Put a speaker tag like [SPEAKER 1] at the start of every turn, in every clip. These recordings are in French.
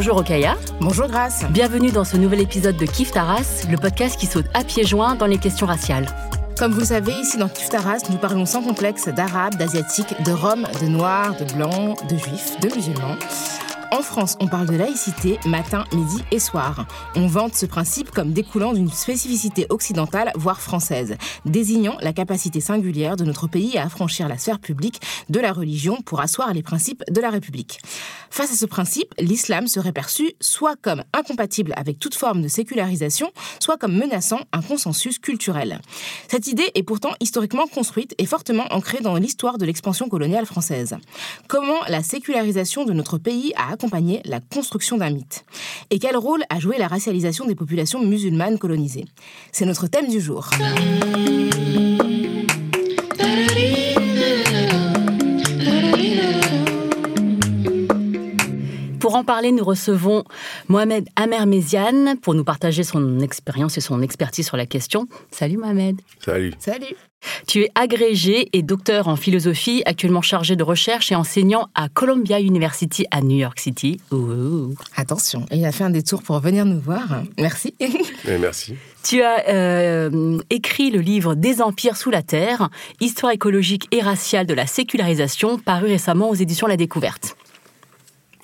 [SPEAKER 1] Bonjour Okaya.
[SPEAKER 2] Bonjour Grace.
[SPEAKER 1] Bienvenue dans ce nouvel épisode de Kif Taras, le podcast qui saute à pieds joints dans les questions raciales.
[SPEAKER 2] Comme vous le savez, ici dans Kif Taras, nous parlons sans complexe d'arabes, d'asiatiques, de roms, de noirs, de blancs, de juifs, de musulmans. En France, on parle de laïcité matin, midi et soir. On vante ce principe comme découlant d'une spécificité occidentale, voire française, désignant la capacité singulière de notre pays à affranchir la sphère publique de la religion pour asseoir les principes de la République. Face à ce principe, l'islam serait perçu soit comme incompatible avec toute forme de sécularisation, soit comme menaçant un consensus culturel. Cette idée est pourtant historiquement construite et fortement ancrée dans l'histoire de l'expansion coloniale française. Comment la sécularisation de notre pays a accompagné la construction d'un mythe Et quel rôle a joué la racialisation des populations musulmanes colonisées? C'est notre thème du jour.
[SPEAKER 1] Pour en parler, nous recevons Mohamed Amer pour nous partager son expérience et son expertise sur la question. Salut Mohamed.
[SPEAKER 3] Salut.
[SPEAKER 2] Salut.
[SPEAKER 1] Tu es agrégé et docteur en philosophie, actuellement chargé de recherche et enseignant à Columbia University à New York City.
[SPEAKER 2] Attention, il a fait un détour pour venir nous voir. Merci.
[SPEAKER 3] Et merci.
[SPEAKER 1] Tu as euh, écrit le livre Des empires sous la terre, histoire écologique et raciale de la sécularisation, paru récemment aux éditions La Découverte.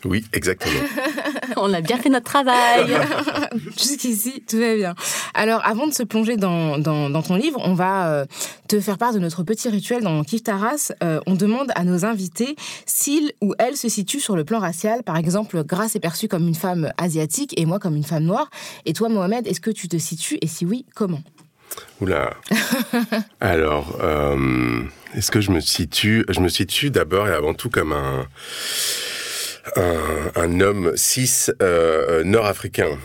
[SPEAKER 3] Oui, exactement.
[SPEAKER 1] On a bien fait notre travail.
[SPEAKER 2] Jusqu'ici, tout va bien. Alors, avant de se plonger dans, dans, ton livre, on va euh, te faire part de notre petit rituel dans Kif Taras. Euh, on demande à nos invités s'ils ou elles se situent sur le plan racial. Par exemple, Grace est perçue comme une femme asiatique et moi comme une femme noire. Et toi, Mohamed, est-ce que tu te situes Et si oui, comment?
[SPEAKER 3] Oula. Alors, euh, est-ce que je me situe? Je me situe d'abord et avant tout comme un un, un homme cis euh, nord-africain.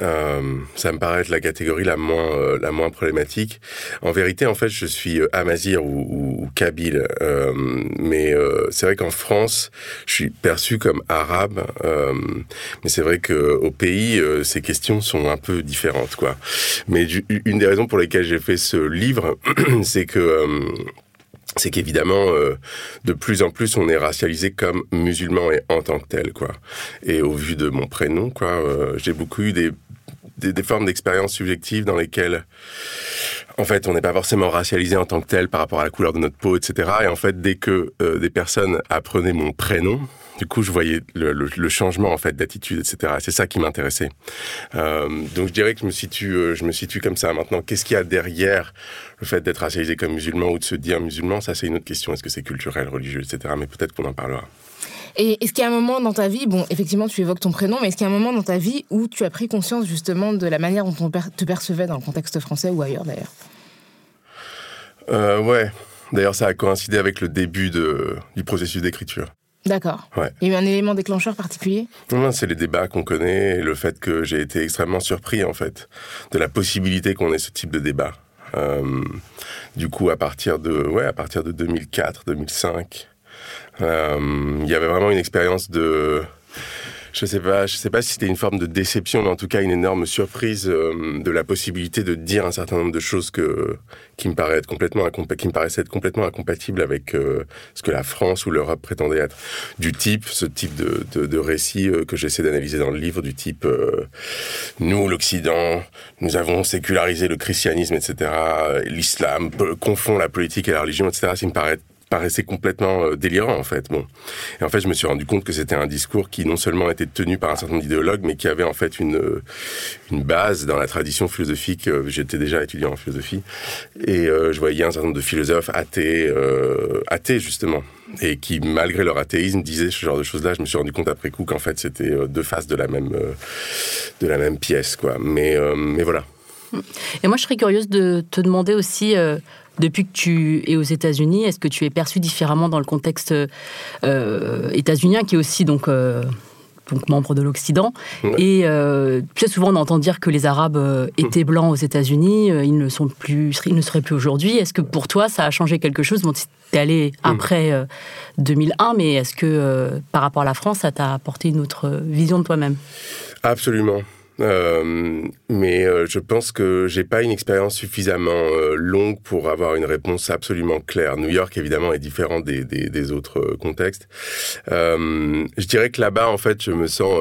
[SPEAKER 3] Euh, ça me paraît être la catégorie la moins euh, la moins problématique. En vérité, en fait, je suis euh, amazir ou, ou, kabyle, euh, mais c'est vrai qu'en France, je suis perçu comme arabe. mais c'est vrai que au pays, ces questions sont un peu différentes, quoi. Mais une des raisons pour lesquelles j'ai fait ce livre, c'est que c'est qu'évidemment, euh, de plus en plus, on est racialisé comme musulman et en tant que tel, quoi. Et au vu de mon prénom, quoi, euh, j'ai beaucoup eu des, des, des formes d'expériences subjectives dans lesquelles, en fait, on n'est pas forcément racialisé en tant que tel par rapport à la couleur de notre peau, etc. Et en fait, dès que euh, des personnes apprenaient mon prénom, du coup, je voyais le, le, le changement en fait d'attitude, etc. C'est ça qui m'intéressait. Euh, donc, je dirais que je me situe, euh, je me situe comme ça. Maintenant, qu'est-ce qu'il y a derrière le fait d'être racialisé comme musulman ou de se dire musulman? Ça, c'est une autre question. Est-ce que c'est culturel, religieux, etc. Mais peut-être qu'on en parlera.
[SPEAKER 2] Et est-ce qu'il y a un moment dans ta vie, bon, effectivement, tu évoques ton prénom, mais est-ce qu'il y a un moment dans ta vie où tu as pris conscience justement de la manière dont on te percevait dans le contexte français ou ailleurs d'ailleurs?
[SPEAKER 3] Euh, Ouais. D'ailleurs, ça a coïncidé avec le début de, du processus d'écriture.
[SPEAKER 2] D'accord.
[SPEAKER 3] Ouais.
[SPEAKER 2] Il y a eu un élément déclencheur particulier?
[SPEAKER 3] Non, non, c'est les débats qu'on connaît et le fait que j'ai été extrêmement surpris, en fait, de la possibilité qu'on ait ce type de débat. Euh, du coup, à partir de, ouais, à partir de 2004, 2005, euh, il y avait vraiment une expérience de, je sais pas, je sais pas si c'était une forme de déception, mais en tout cas une énorme surprise euh, de la possibilité de dire un certain nombre de choses qui me complètement qui me paraissaient être complètement incompatibles avec euh, ce que la France ou l'Europe prétendait être. Du type, ce type de, récit euh, que j'essaie d'analyser dans le livre, du type nous l'Occident, nous avons sécularisé le christianisme, etc. L'islam confond la politique et la religion, etc. Ça me paraît paraissait complètement euh, délirant en fait. Bon, et en fait, je me suis rendu compte que c'était un discours qui non seulement était tenu par un certain nombre d'idéologues, mais qui avait en fait une euh, base dans la tradition philosophique. Euh, J'étais déjà étudiant en philosophie et je voyais un certain nombre de philosophes athées, athées justement, et qui malgré leur athéisme disaient ce genre de choses-là. Je me suis rendu compte après coup qu'en fait c'était deux faces de la même de la même pièce, quoi. Mais mais voilà.
[SPEAKER 1] Et moi, je serais curieuse de te demander aussi, euh, depuis que tu es aux États-Unis, est-ce que tu es perçu différemment dans le contexte euh, états-unien, qui est aussi donc, euh, donc membre de l'Occident?
[SPEAKER 3] Ouais.
[SPEAKER 1] Et euh, sais, souvent, on entend dire que les Arabes étaient blancs aux États-Unis, ils ne sont plus, ils ne seraient plus aujourd'hui. Est-ce que pour toi, ça a changé quelque chose? Bon, tu es allé après euh, 2001, mais est-ce que euh, par rapport à la France, ça t'a apporté une autre vision de toi-même?
[SPEAKER 3] Absolument. Euh, mais euh, je pense que j'ai pas une expérience suffisamment euh, longue pour avoir une réponse absolument claire. New York, évidemment, est différent des, des, des autres contextes. Euh, je dirais que là-bas, en fait, je me sens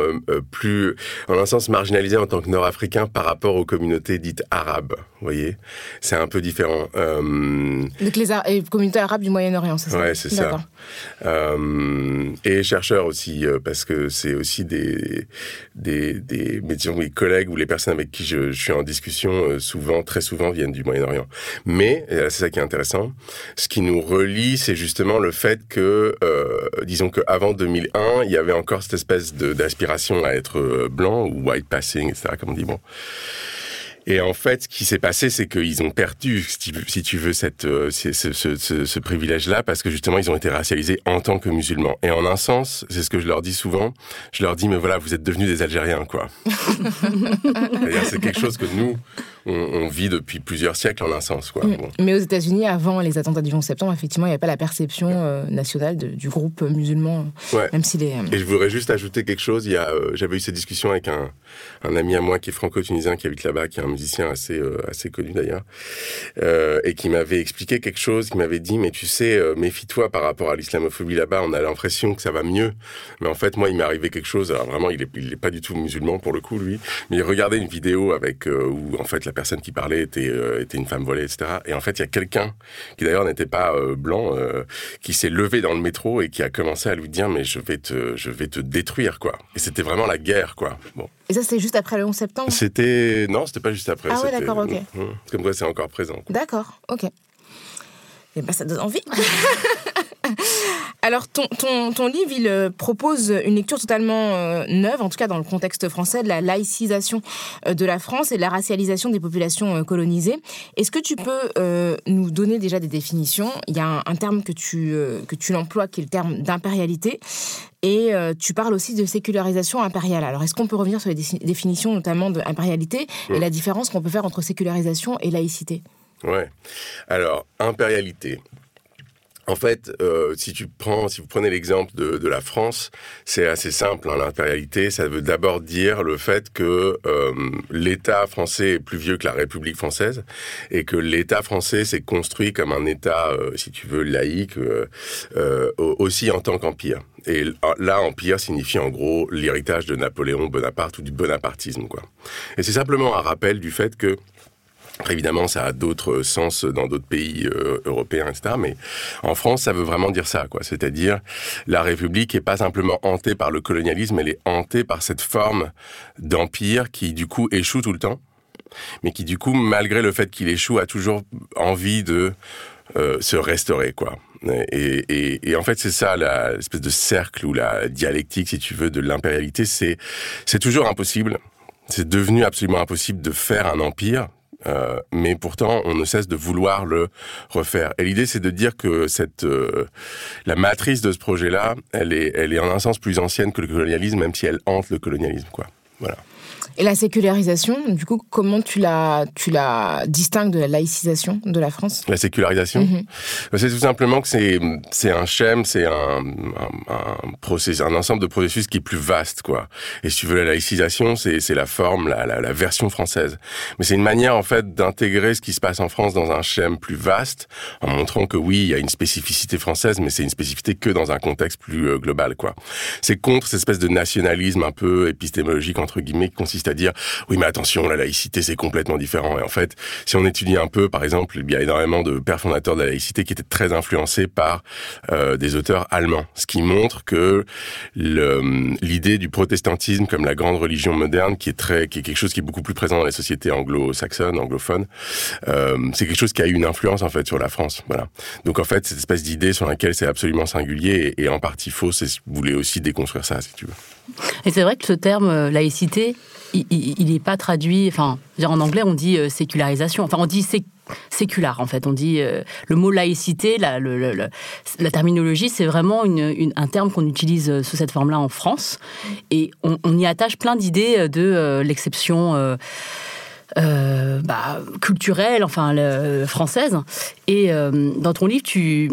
[SPEAKER 3] plus, en un sens, marginalisé en tant que Nord-Africain par rapport aux communautés dites arabes. Vous voyez, c'est un peu différent. Euh,
[SPEAKER 2] Donc les Ar- communautés arabes du Moyen-Orient, c'est ça?
[SPEAKER 3] Ouais, c'est ça. Euh, et chercheurs aussi, parce que c'est aussi des, des, des, collègues ou les personnes avec qui je, je suis en discussion, euh, souvent, très souvent, viennent du Moyen-Orient. Mais, c'est ça qui est intéressant, ce qui nous relie, c'est justement le fait que, euh, disons qu'avant 2001, il y avait encore cette espèce d'aspiration à être euh, blanc ou white passing, etc., comme on dit, bon. Et en fait, ce qui s'est passé, c'est qu'ils ont perdu, si tu veux, cette, euh, ce, ce, ce, privilège-là, parce que justement, ils ont été racialisés en tant que musulmans. Et en un sens, c'est ce que je leur dis souvent, je leur dis, mais voilà, vous êtes devenus des Algériens, quoi. C'est quelque chose que nous, on, on vit depuis plusieurs siècles en un sens, quoi.
[SPEAKER 2] Mm.
[SPEAKER 3] Bon.
[SPEAKER 2] Mais aux États-Unis, avant les attentats du 11 septembre, effectivement, il n'y avait pas la perception euh, nationale de- du groupe musulman,
[SPEAKER 3] Ouais.
[SPEAKER 2] même s'il est. euh,
[SPEAKER 3] Et je voudrais juste ajouter quelque chose. Il y a, euh, j'avais eu cette discussion avec un, un ami à moi qui est franco-tunisien, qui habite là-bas, qui est un musicien assez, assez connu d'ailleurs, et qui m'avait expliqué quelque chose, qui m'avait dit, mais tu sais, méfie-toi par rapport à l'islamophobie là-bas, on a l'impression que ça va mieux. Mais en fait, moi, il m'est arrivé quelque chose, alors vraiment, il est, il est pas du tout musulman pour le coup, lui, mais il regardait une vidéo avec, où en fait, la personne qui parlait était, euh, était une femme volée, etc. Et en fait, il y a quelqu'un, qui d'ailleurs n'était pas euh, blanc, euh, qui s'est levé dans le métro et qui a commencé à lui dire, mais je vais te, je vais te détruire, quoi. Et c'était vraiment la guerre, quoi. Bon.
[SPEAKER 2] Et ça, c'était juste après le 11 septembre?
[SPEAKER 3] C'était, non, c'était pas juste après.
[SPEAKER 2] Ah ouais, d'accord, ok.
[SPEAKER 3] Comme quoi, c'est encore présent.
[SPEAKER 2] D'accord, ok. Et ben, ça donne envie. Alors, ton, ton, ton livre, il euh, propose une lecture totalement euh, neuve, en tout cas dans le contexte français, de la laïcisation euh, de la France et de la racialisation des populations euh, colonisées. Est-ce que tu peux nous donner déjà des définitions? Il y a un, un terme que tu, que tu l'emploies qui est le terme d'impérialité. Et tu parles aussi de sécularisation impériale. Alors, est-ce qu'on peut revenir sur les dé- définitions, notamment d'impérialité, et la différence qu'on peut faire entre sécularisation et laïcité?
[SPEAKER 3] Ouais. Alors, impérialité. En fait, euh, si tu prends, si vous prenez l'exemple de, la France, c'est assez simple. hein, L'impérialité, ça veut d'abord dire le fait que euh, l'État français est plus vieux que la République française et que l'État français s'est construit comme un État, euh, si tu veux, laïque, au- aussi en tant qu'empire. Et l- là, empire signifie en gros l'héritage de Napoléon Bonaparte ou du bonapartisme, quoi. Et c'est simplement un rappel du fait que évidemment, ça a d'autres sens dans d'autres pays euh, européens, etc. Mais en France, ça veut vraiment dire ça, quoi. C'est-à-dire, la République est pas simplement hantée par le colonialisme, elle est hantée par cette forme d'empire qui, du coup, échoue tout le temps, mais qui, du coup, malgré le fait qu'il échoue, a toujours envie de euh, se restaurer, quoi. Et, et, et en fait, c'est ça l'espèce de cercle ou la dialectique, si tu veux, de l'impérialité. C'est c'est toujours impossible. C'est devenu absolument impossible de faire un empire Euh, mais pourtant, on ne cesse de vouloir le refaire. Et l'idée, c'est de dire que cette euh, la matrice de ce projet-là, elle est, elle est en un sens plus ancienne que le colonialisme, même si elle hante le colonialisme, quoi. Voilà.
[SPEAKER 2] Et la sécularisation, du coup, comment tu la, tu la distingues de la laïcisation de la France?
[SPEAKER 3] La sécularisation?
[SPEAKER 2] Mhm.
[SPEAKER 3] C'est tout simplement que c'est, un schème, c'est un, un, un, processus, un ensemble de processus qui est plus vaste, quoi. Et si tu veux, la laïcisation, c'est, c'est la forme, la, la, la version française. Mais c'est une manière, en fait, d'intégrer ce qui se passe en France dans un schème plus vaste, en montrant que oui, il y a une spécificité française, mais c'est une spécificité que dans un contexte plus euh, global, quoi. C'est contre cette espèce de nationalisme un peu épistémologique, entre guillemets, qui consiste à dire oui mais attention la laïcité c'est complètement différent. Et en fait si on étudie un peu par exemple il y a énormément de pères fondateurs de la laïcité qui étaient très influencés par euh, des auteurs allemands. Ce qui montre que l'idée du protestantisme comme la grande religion moderne qui est très qui est quelque chose qui est beaucoup plus présent dans les sociétés anglo-saxonnes anglophones euh, c'est quelque chose qui a eu une influence en fait sur la France. Voilà. Donc en fait cette espèce d'idée sur laquelle c'est absolument singulier et, et en partie faux c'est vous voulez aussi déconstruire ça si tu veux
[SPEAKER 1] et c'est vrai que ce terme euh, laïcité, il n'est pas traduit. Enfin, en anglais, on dit euh, sécularisation. Enfin, on dit sé sécular, en fait. On dit euh, le mot laïcité, la, terminologie, c'est vraiment un terme qu'on utilise sous cette forme-là en France. Et on, y attache plein d'idées de l'exception. Bah, culturelle, enfin française. Et dans ton livre, tu,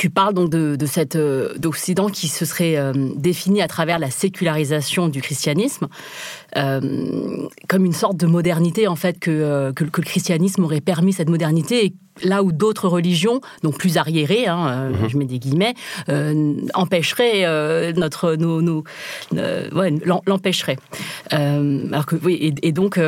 [SPEAKER 1] tu parles donc de, de cet euh, d'Occident qui se serait euh, défini à travers la sécularisation du christianisme euh, comme une sorte de modernité en fait que, que, que, le christianisme aurait permis cette modernité et là où d'autres religions donc plus arriérées hein, mm -hmm. je mets des guillemets empêcheraient notre nos, nos ouais, l'empêcheraient alors que oui et, et donc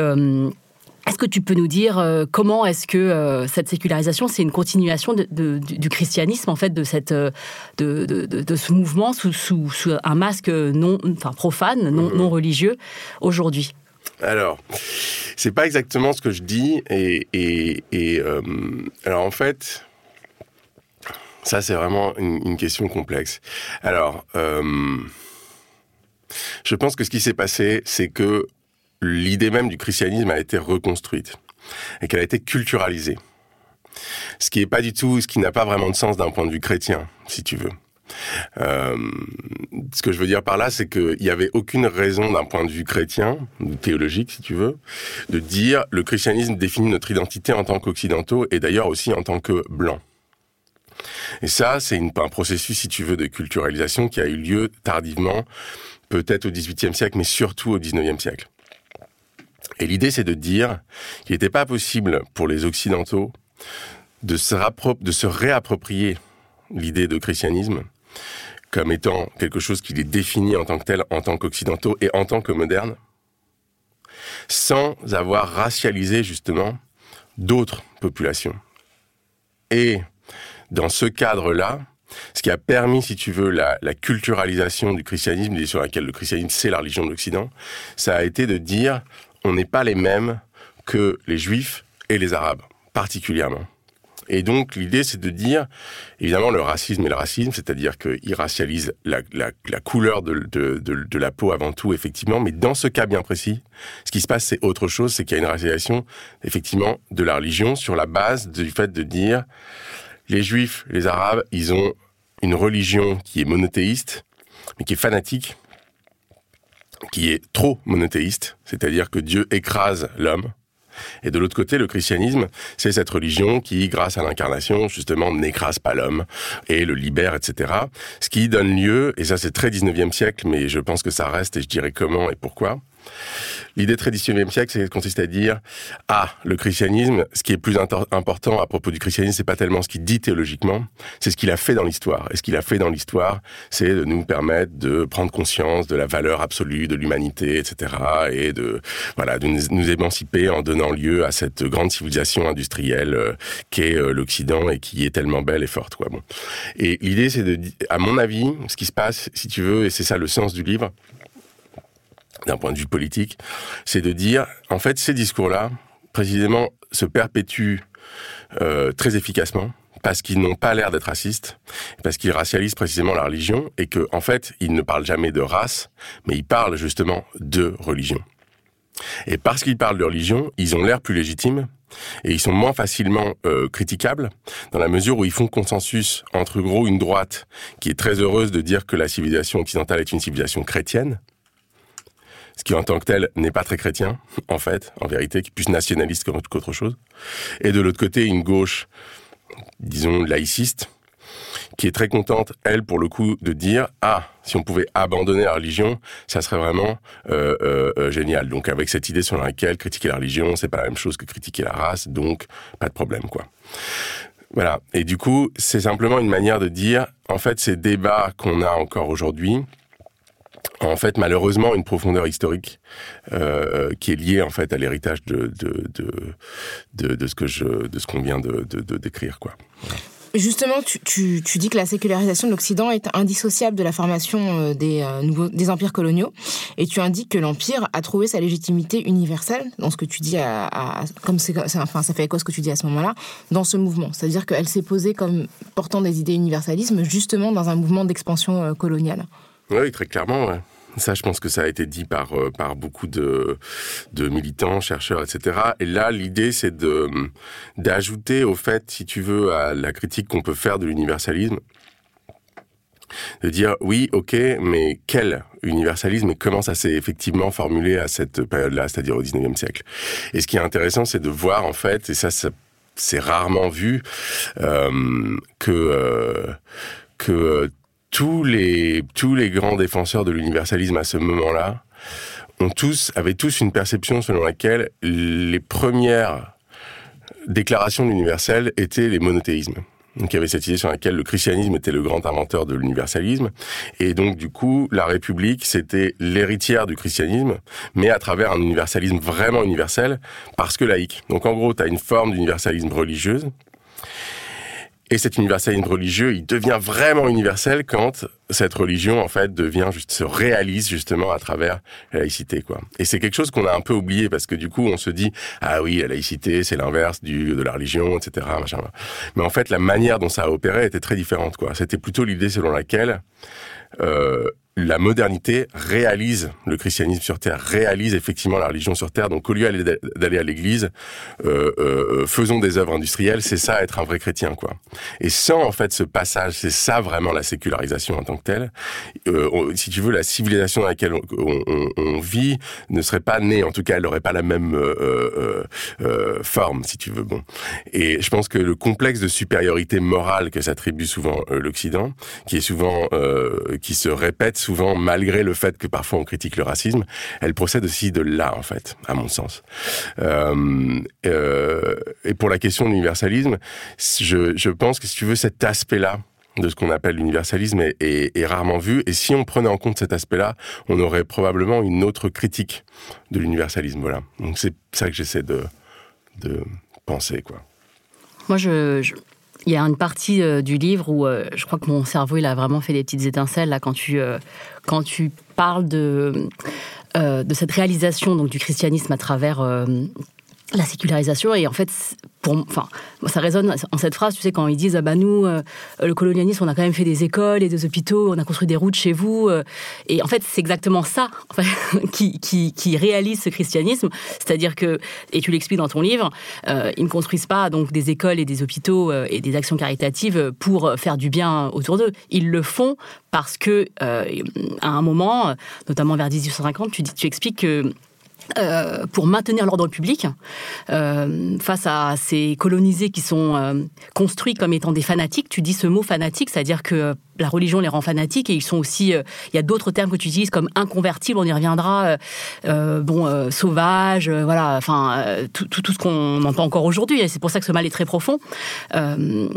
[SPEAKER 1] est-ce que tu peux nous dire euh, comment est-ce que euh, cette sécularisation, c'est une continuation de, de, du, du, christianisme, en fait, de, cette, euh, de, de ce mouvement sous, sous, sous, un masque non, enfin, profane, non, non religieux, aujourd'hui?
[SPEAKER 3] Alors, c'est pas exactement ce que je dis, et, et, et euh, alors en fait, ça c'est vraiment une, une, question complexe. Alors, je pense que ce qui s'est passé, c'est que l'idée même du christianisme a été reconstruite et qu'elle a été culturalisée. Ce qui est pas du tout, ce qui n'a pas vraiment de sens d'un point de vue chrétien, si tu veux. Euh, ce que je veux dire par là, c'est qu'il n'y avait aucune raison d'un point de vue chrétien, théologique si tu veux, de dire le christianisme définit notre identité en tant qu'occidentaux et d'ailleurs aussi en tant que blancs. Et ça, c'est un processus, si tu veux, de culturalisation qui a eu lieu tardivement, peut-être au XVIIIe siècle, mais surtout au XIXe siècle. Et l'idée, c'est de dire qu'il n'était pas possible pour les Occidentaux de se, réapproprier l'idée de christianisme comme étant quelque chose qui les définit en tant que tel, en tant qu'occidentaux et en tant que modernes, sans avoir racialisé justement d'autres populations. Et dans ce cadre-là, ce qui a permis, si tu veux, la, la culturalisation du christianisme, sur laquelle le christianisme c'est la religion de l'Occident, ça a été de dire on n'est pas les mêmes que les juifs et les arabes, particulièrement. Et donc, l'idée, c'est de dire, évidemment, le racisme et le racisme, c'est-à-dire qu'ils racialisent la, couleur de, de, la peau avant tout, effectivement, mais dans ce cas bien précis, ce qui se passe, c'est autre chose, c'est qu'il y a une racialisation, effectivement, de la religion sur la base du fait de dire, les juifs, les arabes, ils ont une religion qui est monothéiste, mais qui est fanatique, qui est trop monothéiste, c'est-à-dire que Dieu écrase l'homme, et de l'autre côté, le christianisme, c'est cette religion qui, grâce à l'incarnation, justement, n'écrase pas l'homme et le libère, etc. Ce qui donne lieu, et ça c'est très 19e siècle, mais je pense que ça reste, et je dirais comment et pourquoi, L'idée très 19e siècle, c'est consiste à dire ah le christianisme, ce qui est plus important à propos du christianisme, c'est pas tellement ce qu'il dit théologiquement, c'est ce qu'il a fait dans l'histoire. Et ce qu'il a fait dans l'histoire, c'est de nous permettre de prendre conscience de la valeur absolue de l'humanité, etc. Et de voilà de nous, nous, émanciper en donnant lieu à cette grande civilisation industrielle euh, qu'est euh, l'Occident et qui est tellement belle et forte. Quoi. Bon. Et l'idée, c'est de, à mon avis, ce qui se passe, si tu veux, et c'est ça le sens du livre d'un point de vue politique, c'est de dire, en fait, ces discours-là, précisément, se perpétuent euh, très efficacement parce qu'ils n'ont pas l'air d'être racistes, parce qu'ils racialisent précisément la religion, et que, en fait, ils ne parlent jamais de race, mais ils parlent justement de religion. Et parce qu'ils parlent de religion, ils ont l'air plus légitimes et ils sont moins facilement euh, critiquables dans la mesure où ils font consensus entre gros une droite qui est très heureuse de dire que la civilisation occidentale est une civilisation chrétienne, ce qui en tant que tel n'est pas très chrétien, en fait, en vérité, qui est plus nationaliste qu'autre chose, et de l'autre côté une gauche, disons laïciste, qui est très contente, elle, pour le coup, de dire ah, si on pouvait abandonner la religion, ça serait vraiment euh, euh, euh, génial. Donc avec cette idée sur laquelle critiquer la religion, c'est pas la même chose que critiquer la race, donc pas de problème, quoi. Voilà. Et du coup, c'est simplement une manière de dire, en fait, ces débats qu'on a encore aujourd'hui, en fait malheureusement une profondeur historique euh, qui est liée en fait à l'héritage de de, de ce que je de ce qu'on vient de, décrire quoi.
[SPEAKER 2] Justement, tu, tu, tu, dis que la sécularisation de l'Occident est indissociable de la formation euh, des, euh, nouveaux, des empires coloniaux, et tu indiques que l'empire a trouvé sa légitimité universelle dans ce que tu dis, à, comme c'est, enfin, ça fait écho à ce que tu dis à ce moment-là, dans ce mouvement. C'est-à-dire qu'elle s'est posée comme portant des idées universalisme, justement dans un mouvement d'expansion coloniale.
[SPEAKER 3] Oui, très clairement. Ça, je pense que ça a été dit par euh, par beaucoup de de militants, chercheurs, etc. Et là, l'idée, c'est de d'ajouter au fait, si tu veux, à la critique qu'on peut faire de l'universalisme, de dire oui, ok, mais quel universalisme et comment ça s'est effectivement formulé à cette période-là, c'est-à-dire au 19e siècle? Et ce qui est intéressant, c'est de voir en fait, et ça, ça c'est rarement vu, euh, que euh, que tous les tous les grands défenseurs de l'universalisme à ce moment-là ont tous avaient tous une perception selon laquelle les premières déclarations de l'universel étaient les monothéismes. Donc il y avait cette idée sur laquelle le christianisme était le grand inventeur de l'universalisme. Et donc du coup, la République, c'était l'héritière du christianisme, mais à travers un universalisme vraiment universel, parce que laïque. Donc en gros, tu as une forme d'universalisme religieuse, et cet universalisme religieux, il devient vraiment universel quand cette religion, en fait, devient juste, se réalise justement à travers la laïcité, quoi. Et c'est quelque chose qu'on a un peu oublié parce que du coup, on se dit, ah oui, la laïcité, c'est l'inverse du, de la religion, etc., machin. Mais en fait, la manière dont ça a opéré était très différente, quoi. C'était plutôt l'idée selon laquelle, euh, la modernité réalise le christianisme sur terre, réalise effectivement la religion sur terre. Donc au lieu d'aller à l'église, euh, euh, faisons des œuvres industrielles. C'est ça être un vrai chrétien, quoi. Et sans en fait ce passage, c'est ça vraiment la sécularisation en tant que telle. Euh, si tu veux, la civilisation dans laquelle on, on, vit ne serait pas née. En tout cas, elle n'aurait pas la même euh, euh, euh, forme, si tu veux. Bon. Et je pense que le complexe de supériorité morale que s'attribue souvent l'Occident, qui est souvent qui se répète souvent, malgré le fait que parfois on critique le racisme, elle procède aussi de là, en fait, à mon sens. Euh, euh, et pour la question de l'universalisme, je, pense que si tu veux cet aspect-là, de ce qu'on appelle l'universalisme est, rarement vu. Et si on prenait en compte cet aspect-là, on aurait probablement une autre critique de l'universalisme. Voilà. Donc c'est ça que j'essaie de, penser, quoi.
[SPEAKER 1] Moi, je, il y a une partie euh, du livre où euh, je crois que mon cerveau il a vraiment fait des petites étincelles là quand tu euh, quand tu parles de de cette réalisation donc du christianisme à travers la sécularisation et en fait pour enfin ça résonne en cette phrase tu sais quand ils disent ah bah nous euh, le colonialisme on a quand même fait des écoles et des hôpitaux on a construit des routes chez vous euh, et en fait c'est exactement ça qui, qui, réalise ce christianisme. C'est-à-dire que et tu l'expliques dans ton livre euh, ils ne construisent pas donc des écoles et des hôpitaux et des actions caritatives pour faire du bien autour d'eux. Ils le font parce que à un moment notamment vers 1850 tu dis tu expliques que euh, pour maintenir l'ordre public euh, face à ces colonisés qui sont euh, construits comme étant des fanatiques. Tu dis ce mot fanatique, c'est-à-dire que la religion les rend fanatiques et ils sont aussi. Euh, il y a d'autres termes que tu utilises comme inconvertibles, on y reviendra. Euh, euh bon, sauvage, voilà. Enfin, tout, tout, tout, ce qu'on entend encore aujourd'hui. Et c'est pour ça que ce mal est très profond. Il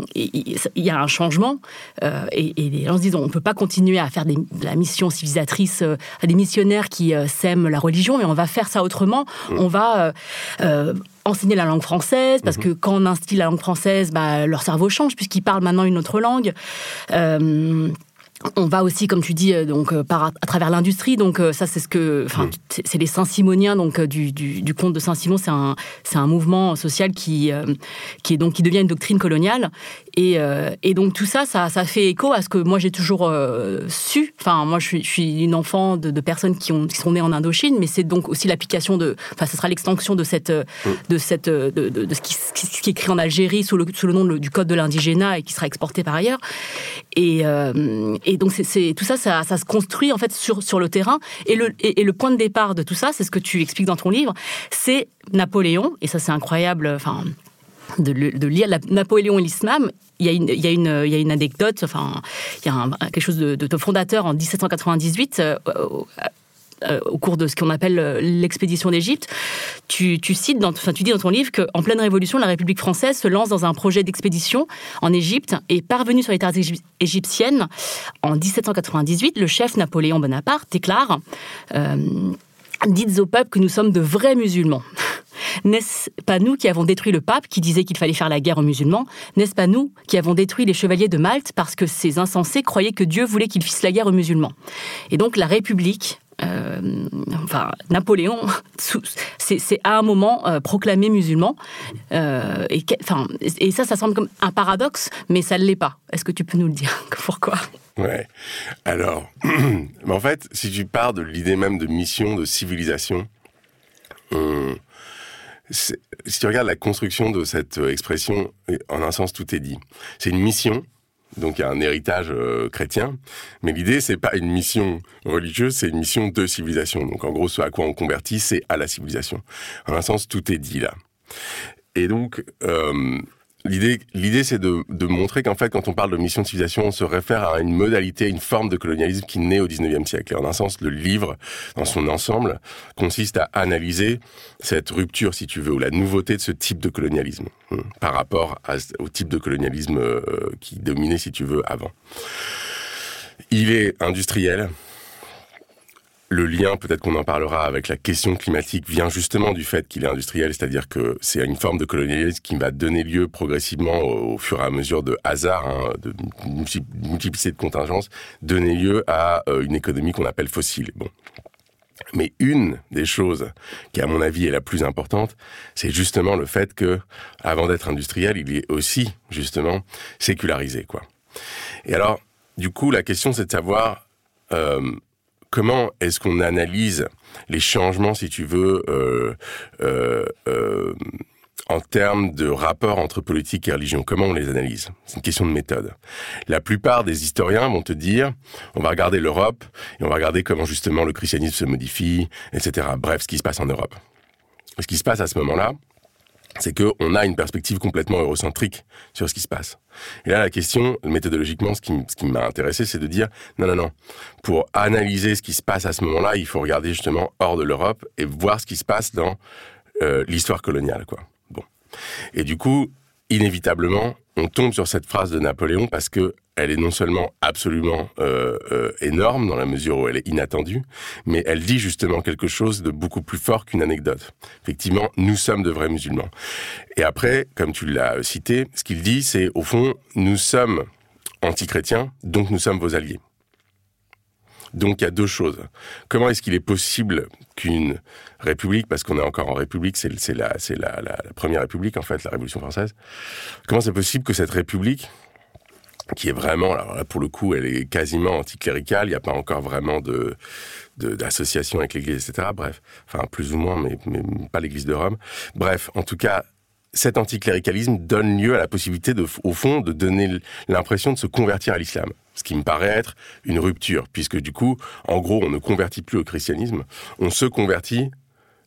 [SPEAKER 1] y a un changement et, et, les gens se disent on ne peut pas continuer à faire des, de la mission civilisatrice à des missionnaires qui sèment la religion, mais on va faire ça autrement. Mmh. On va enseigner la langue française, parce mmh. que quand on instille la langue française, bah, leur cerveau change, puisqu'ils parlent maintenant une autre langue. Euh, on va aussi, comme tu dis, euh, donc euh, par à travers l'industrie. Donc euh, ça, c'est ce que, enfin,
[SPEAKER 3] Mm.
[SPEAKER 1] c'est- les Saint-Simoniens donc du, du, du conte de Saint-Simon. C'est un, c'est un mouvement social qui, euh, qui est donc qui devient une doctrine coloniale. Et, euh, et donc tout ça, ça, ça fait écho à ce que moi j'ai toujours euh, su. Enfin, moi, je suis, je suis une enfant de, de personnes qui ont qui sont nées en Indochine, mais c'est donc aussi l'application de, enfin, ce sera l'extension de cette, euh, de cette, de, de, de ce, qui, ce qui est écrit en Algérie sous le, sous le nom du code de l'indigénat et qui sera exporté par ailleurs. Et, et donc c'est- tout ça, ça, se construit en fait sur, le terrain. Et le, point de départ de tout ça, c'est ce que tu expliques dans ton livre, c'est Napoléon. Et ça, c'est incroyable. Enfin, de, lire la- Napoléon et l'islam. Il y, a une, anecdote, enfin, il y a un- quelque chose de, fondateur en 1798, euh, au- euh, au cours de ce qu'on appelle euh, l'expédition d'Égypte. Tu, cites, dans, enfin, tu dis dans ton livre qu'en pleine révolution, la République française se lance dans un projet d'expédition en Égypte et parvenu sur les terres égy- égyptiennes en 1798, le chef Napoléon Bonaparte déclare euh, Dites au peuple que nous sommes de vrais musulmans. N'est-ce pas nous qui avons détruit le pape qui disait qu'il fallait faire la guerre aux musulmans? N'est-ce pas nous qui avons détruit les chevaliers de Malte parce que ces insensés croyaient que Dieu voulait qu'ils fissent la guerre aux musulmans? Et donc la République, euh, enfin Napoléon, c'est à un moment euh, proclamé musulman. Euh, et, ça, ça semble comme un paradoxe, mais ça ne l'est pas. Est-ce que tu peux nous le dire Pourquoi?
[SPEAKER 3] Ouais. Alors, en fait, si tu pars de l'idée même de mission, de civilisation, si tu regardes la construction de cette expression, en un sens, tout est dit. C'est une mission, donc il y a un héritage euh, chrétien, mais l'idée, c'est pas une mission religieuse, c'est une mission de civilisation. Donc en gros, ce à quoi on convertit, c'est à la civilisation. En un sens, tout est dit là. Et donc, euh, l'idée, l'idée, c'est de, montrer qu'en fait, quand on parle de mission de civilisation, on se réfère à une modalité, une forme de colonialisme qui naît au 19e siècle. Et en un sens, le livre, dans son ensemble, consiste à analyser cette rupture, si tu veux, ou la nouveauté de ce type de colonialisme, hein, par rapport au type de colonialisme euh, qui dominait, si tu veux, avant. Il est industriel, le lien, peut-être qu'on en parlera avec la question climatique, vient justement du fait qu'il est industriel, c'est-à-dire que c'est une forme de colonialisme qui va donner lieu progressivement, au, fur et à mesure de hasard, hein, de multi- multiplicité de contingences, donner lieu à euh, une économie qu'on appelle fossile. Bon. Mais une des choses qui, à mon avis, est la plus importante, c'est justement le fait que, avant d'être industriel, il est aussi, justement, sécularisé, quoi. Et alors, du coup, la question, c'est de savoir, euh, comment est-ce qu'on analyse les changements, si tu veux, euh, euh, euh, en termes de rapport entre politique et religion? Comment on les analyse? C'est une question de méthode. La plupart des historiens vont te dire, on va regarder l'Europe et on va regarder comment justement le christianisme se modifie, etc. Bref, ce qui se passe en Europe. Ce qui se passe à ce moment-là, c'est qu'on a une perspective complètement eurocentrique sur ce qui se passe. Et là, la question, méthodologiquement, ce qui, m'a intéressé, c'est de dire, non, non, non, pour analyser ce qui se passe à ce moment-là, il faut regarder justement hors de l'Europe et voir ce qui se passe dans euh, l'histoire coloniale, quoi. Bon. Et du coup, inévitablement, on tombe sur cette phrase de Napoléon parce que elle est non seulement absolument euh, euh, énorme dans la mesure où elle est inattendue, mais elle dit justement quelque chose de beaucoup plus fort qu'une anecdote. Effectivement, nous sommes de vrais musulmans. Et après, comme tu l'as cité, ce qu'il dit, c'est au fond, nous sommes anti-chrétiens, donc nous sommes vos alliés. Donc il y a deux choses. Comment est-ce qu'il est possible qu'une république, parce qu'on est encore en république, c'est la, la, première république en fait, la Révolution française, comment c'est possible que cette république, qui est vraiment, alors là pour le coup, elle est quasiment anticléricale, il n'y a pas encore vraiment d'association avec l'Église, etc. Bref, enfin plus ou moins, mais pas l'Église de Rome. Bref, en tout cas, cet anticléricalisme donne lieu à la possibilité, au fond, de donner l'impression de se convertir à l'islam. Ce qui me paraît être une rupture, puisque du coup, en gros, on ne convertit plus au christianisme, on se convertit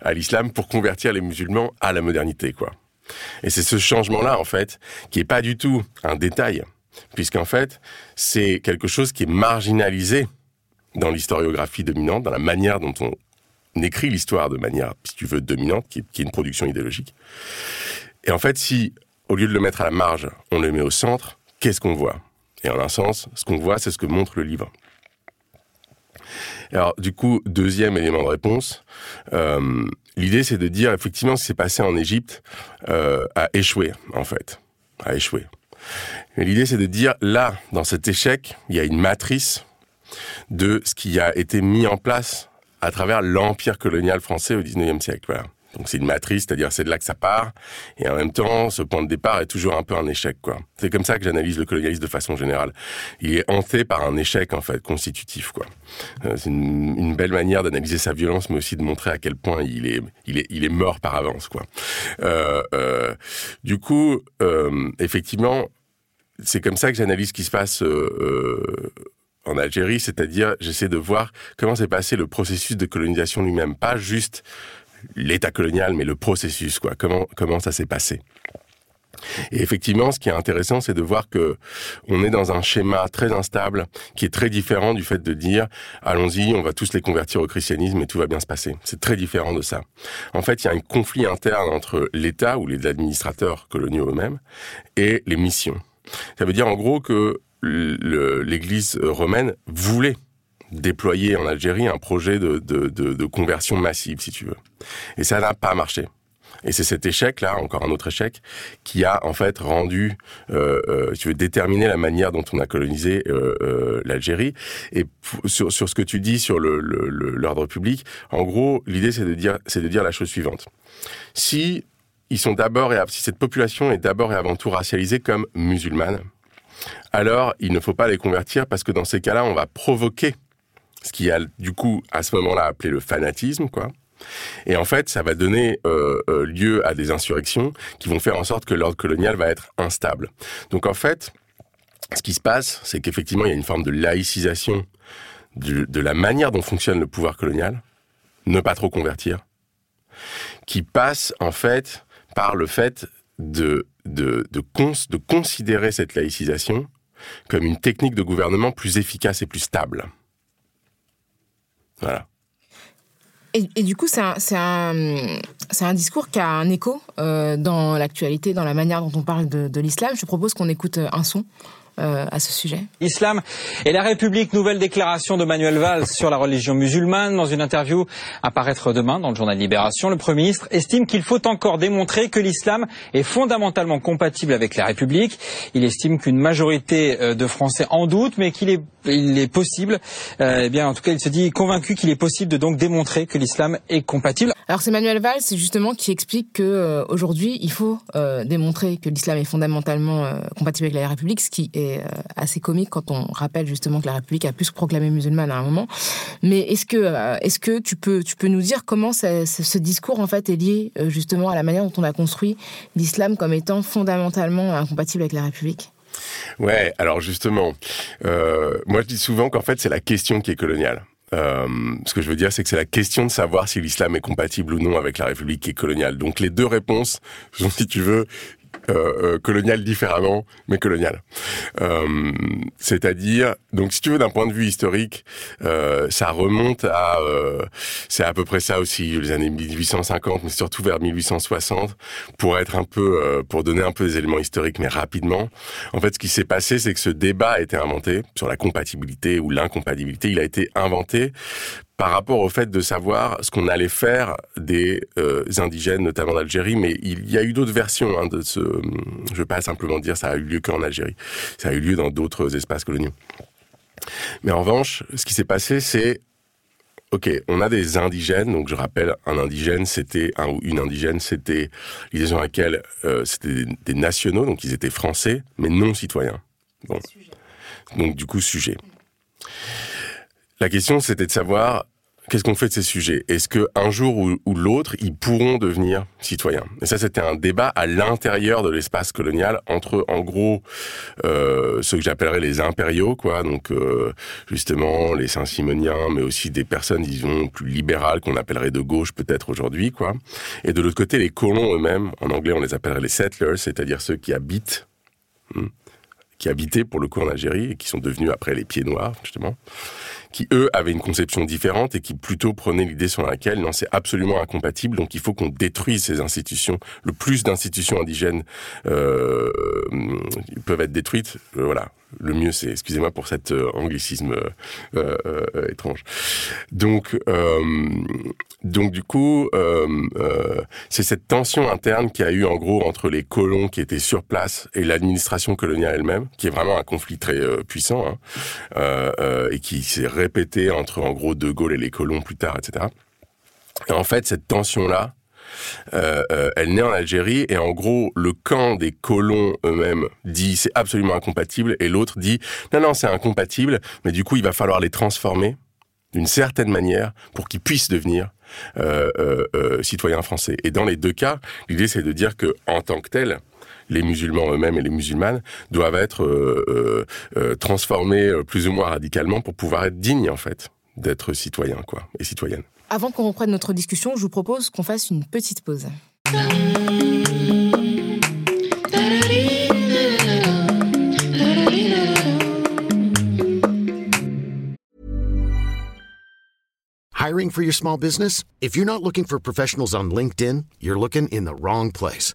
[SPEAKER 3] à l'islam pour convertir les musulmans à la modernité, quoi. Et c'est ce changement-là, en fait, qui est pas du tout un détail, puisqu'en fait, c'est quelque chose qui est marginalisé dans l'historiographie dominante, dans la manière dont on écrit l'histoire de manière, si tu veux, dominante, qui est une production idéologique. Et en fait, si, au lieu de le mettre à la marge, on le met au centre, qu'est-ce qu'on voit? Et en un sens, ce qu'on voit, c'est ce que montre le livre. Alors, du coup, deuxième élément de réponse, euh, l'idée, c'est de dire, effectivement, ce qui s'est passé en Égypte euh, a échoué, en fait. A échoué. L'idée, c'est de dire, là, dans cet échec, il y a une matrice de ce qui a été mis en place à travers l'empire colonial français au 19e siècle. Voilà. Donc c'est une matrice, c'est-à-dire c'est de là que ça part, et en même temps, ce point de départ est toujours un peu un échec, quoi. C'est comme ça que j'analyse le colonialisme de façon générale. Il est hanté par un échec en fait constitutif, quoi. Euh, c'est une, belle manière d'analyser sa violence, mais aussi de montrer à quel point il est, il est, il est mort par avance, quoi. Euh, euh, du coup, effectivement, c'est comme ça que j'analyse ce qui se passe. En Algérie, c'est-à-dire j'essaie de voir comment s'est passé le processus de colonisation lui-même, pas juste l'État colonial, mais le processus, quoi. Comment comment ça s'est passé. Et effectivement, ce qui est intéressant, c'est de voir que on est dans un schéma très instable, qui est très différent du fait de dire allons-y, on va tous les convertir au christianisme et tout va bien se passer. C'est très différent de ça. En fait, il y a un conflit interne entre l'État ou les administrateurs coloniaux eux-mêmes et les missions. Ça veut dire en gros que l'Église romaine voulait déployer en Algérie un projet de, de, de, conversion massive, si tu veux. Et ça n'a pas marché. Et c'est cet échec-là, encore un autre échec, qui a en fait rendu, euh, euh, tu veux déterminer la manière dont on a colonisé euh, euh, l'Algérie. Et sur, sur ce que tu dis sur le l'ordre public, en gros, l'idée c'est de dire c'est de dire la chose suivante. Si ils sont d'abord et si cette population est d'abord et avant tout racialisée comme musulmane, alors il ne faut pas les convertir parce que dans ces cas-là, on va provoquer ce qui a du coup à ce moment-là appelé le fanatisme, quoi. Et en fait, ça va donner euh, euh, lieu à des insurrections qui vont faire en sorte que l'ordre colonial va être instable. Donc en fait, ce qui se passe, c'est qu'effectivement, il y a une forme de laïcisation de, la manière dont fonctionne le pouvoir colonial, ne pas trop convertir, qui passe en fait par le fait de, de, de considérer cette laïcisation comme une technique de gouvernement plus efficace et plus stable.
[SPEAKER 2] Et, du coup, c'est un, discours qui a un écho euh, dans l'actualité, dans la manière dont on parle de, de l'islam. Je propose qu'on écoute un son euh, à ce sujet.
[SPEAKER 4] Islam et la République, nouvelle déclaration de Manuel Valls sur la religion musulmane. Dans une interview à paraître demain dans le journal Libération, le Premier ministre estime qu'il faut encore démontrer que l'islam est fondamentalement compatible avec la République. Il estime qu'une majorité euh, de Français en doute, mais qu'il est, il est possible, euh, eh bien en tout cas il se dit convaincu qu'il est possible de donc démontrer que l'islam est compatible.
[SPEAKER 2] Alors c'est Manuel Valls justement qui explique que euh, aujourd'hui il faut démontrer que l'islam est fondamentalement compatible avec la République, ce qui est assez comique quand on rappelle justement que la République a pu se proclamer musulmane à un moment. Mais est-ce que est-ce que tu peux tu peux nous dire comment ce discours en fait est lié justement à la manière dont on a construit l'islam comme étant fondamentalement incompatible avec la République?
[SPEAKER 3] Ouais, alors justement, euh, moi je dis souvent qu'en fait c'est la question qui est coloniale. Euh, ce que je veux dire, c'est que c'est la question de savoir si l'islam est compatible ou non avec la République qui est coloniale. Donc les deux réponses sont, si tu veux, euh, euh, colonial différemment, mais colonial. Euh, C'est-à-dire, donc si tu veux, d'un point de vue historique, ça remonte à, c'est à peu près ça aussi, les années 1850, mais surtout vers 1860, pour être un peu, pour donner un peu des éléments historiques, mais rapidement. En fait, ce qui s'est passé, c'est que ce débat a été inventé sur la compatibilité ou l'incompatibilité. Il a été inventé par rapport au fait de savoir ce qu'on allait faire des euh, indigènes, notamment d'Algérie, mais il y a eu d'autres versions hein, de ce. Je ne veux pas simplement dire ça a eu lieu qu'en Algérie, ça a eu lieu dans d'autres espaces coloniaux. Mais en revanche, ce qui s'est passé, c'est Ok, on a des indigènes, donc je rappelle, un indigène, c'était un ou une indigène, c'était l'idée sur laquelle euh, c'était des, des, nationaux, donc ils étaient français, mais non citoyens. Bon, donc du coup sujet. La question, c'était de savoir qu'est-ce qu'on fait de ces sujets? Est-ce que un jour ou, ou l'autre, ils pourront devenir citoyens? Et ça, c'était un débat à l'intérieur de l'espace colonial entre, en gros, euh, ceux que j'appellerais les impériaux, quoi. Donc, euh, justement, les Saint-Simoniens, mais aussi des personnes, disons, plus libérales qu'on appellerait de gauche peut-être aujourd'hui, quoi. Et de l'autre côté, les colons eux-mêmes, en anglais, on les appellerait les settlers, c'est-à-dire ceux qui habitent. Hmm, qui habitaient pour le coup en Algérie et qui sont devenus après les pieds noirs, justement qui eux avaient une conception différente et qui plutôt prenaient l'idée sur laquelle non c'est absolument incompatible donc il faut qu'on détruise ces institutions le plus d'institutions indigènes euh, peuvent être détruites euh, voilà Le mieux, c'est, excusez-moi pour cet euh, anglicisme étrange. Donc, donc du coup, c'est cette tension interne qui a eu en gros entre les colons qui étaient sur place et l'administration coloniale elle-même, qui est vraiment un conflit très puissant hein, et qui s'est répété entre en gros De Gaulle et les colons plus tard, etc. Et en fait, cette tension-là, euh, euh, elle naît en Algérie et en gros le camp des colons eux-mêmes dit c'est absolument incompatible et l'autre dit non non c'est incompatible mais du coup il va falloir les transformer d'une certaine manière pour qu'ils puissent devenir euh, citoyens français. Et dans les deux cas, l'idée c'est de dire que en tant que tel, les musulmans eux-mêmes et les musulmanes doivent être transformés plus ou moins radicalement pour pouvoir être dignes en fait d'être citoyens quoi et citoyennes.
[SPEAKER 2] Avant qu'on reprenne notre discussion, je vous propose qu'on fasse une petite pause.
[SPEAKER 5] Hiring for your small business? If you're not looking for professionals on LinkedIn, you're looking in the wrong place.